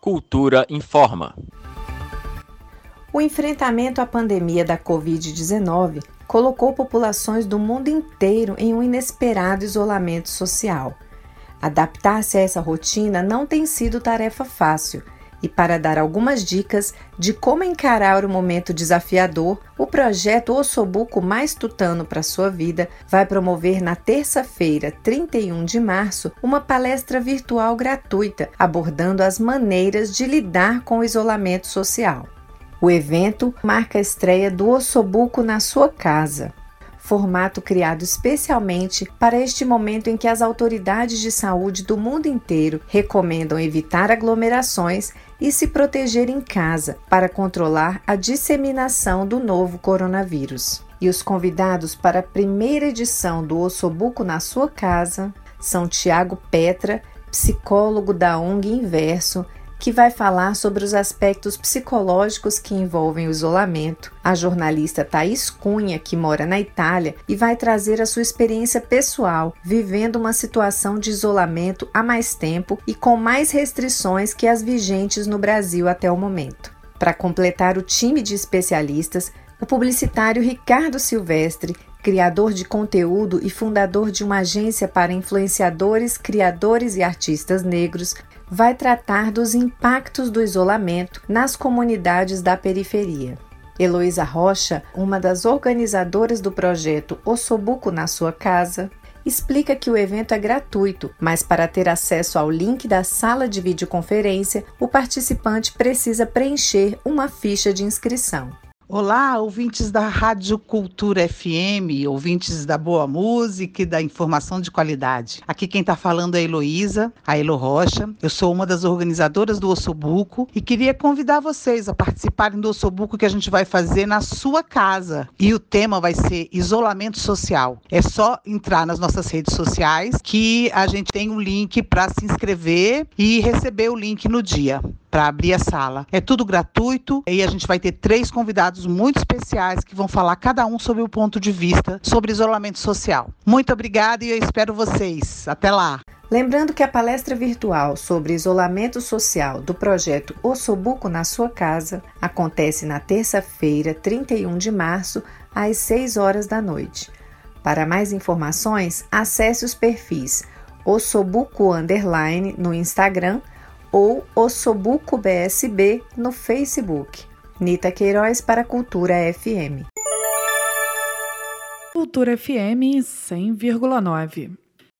Cultura informa. O enfrentamento à pandemia da Covid-19 colocou populações do mundo inteiro em um inesperado isolamento social. Adaptar-se a essa rotina não tem sido tarefa fácil e para dar algumas dicas de como encarar o momento desafiador, o projeto Ossobuco Mais Tutano para sua vida vai promover na terça-feira, 31 de março, uma palestra virtual gratuita abordando as maneiras de lidar com o isolamento social. O evento marca a estreia do Ossobuco na sua casa formato criado especialmente para este momento em que as autoridades de saúde do mundo inteiro recomendam evitar aglomerações e se proteger em casa para controlar a disseminação do novo coronavírus. E os convidados para a primeira edição do Ossobuco na sua casa são Tiago Petra, psicólogo da ONG Inverso, que vai falar sobre os aspectos psicológicos que envolvem o isolamento. A jornalista Thaís Cunha, que mora na Itália, e vai trazer a sua experiência pessoal, vivendo uma situação de isolamento há mais tempo e com mais restrições que as vigentes no Brasil até o momento. Para completar o time de especialistas, o publicitário Ricardo Silvestre criador de conteúdo e fundador de uma agência para influenciadores, criadores e artistas negros, vai tratar dos impactos do isolamento nas comunidades da periferia. Heloísa Rocha, uma das organizadoras do projeto Ossobuco na sua casa, explica que o evento é gratuito, mas para ter acesso ao link da sala de videoconferência, o participante precisa preencher uma ficha de inscrição. Olá, ouvintes da Rádio Cultura FM, ouvintes da boa música e da informação de qualidade. Aqui quem está falando é a Heloísa, a Elo Rocha. Eu sou uma das organizadoras do Ossobuco e queria convidar vocês a participarem do Ossobuco que a gente vai fazer na sua casa. E o tema vai ser isolamento social. É só entrar nas nossas redes sociais que a gente tem um link para se inscrever e receber o link no dia para abrir a sala. É tudo gratuito e a gente vai ter três convidados muito especiais que vão falar cada um sobre o ponto de vista sobre isolamento social. Muito obrigada e eu espero vocês. Até lá. Lembrando que a palestra virtual sobre isolamento social do projeto Ossobuco na sua casa acontece na terça-feira, 31 de março, às 6 horas da noite. Para mais informações, acesse os perfis Ossobuco Underline no Instagram ou Ossobuco BSB no Facebook. Nita Queiroz para Cultura FM. Cultura FM 100,9.